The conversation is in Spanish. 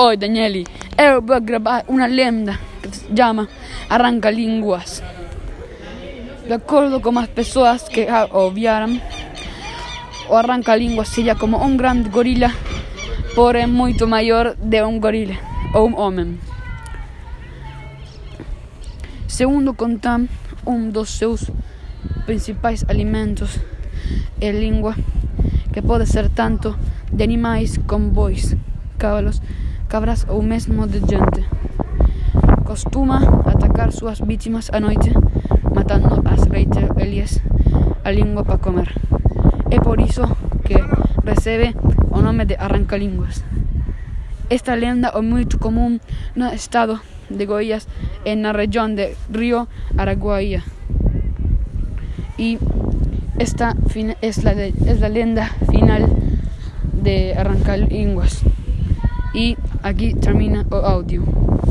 Hoy, Danieli, yo voy a grabar una leyenda que se llama Arrancalinguas. De acuerdo con las personas que obviaron, o Arrancalinguas sería como un gran gorila, porém muito maior de un gorila o un homem. Segundo contam, um dos seus principais alimentos é língua, que pode ser tanto de animais como bois, cavalos, cabras ou mesmo de gente. Costuma atacar suas vítimas à noite, matando as reitelias a língua para comer. É por isso que recebe o nome de arrancalínguas. Esta lenda é muito comum no estado de Goiás e na região de Rio Araguaia. Y esta es la, es leyenda final de Arrancalinguas. Y Aqui termina o áudio.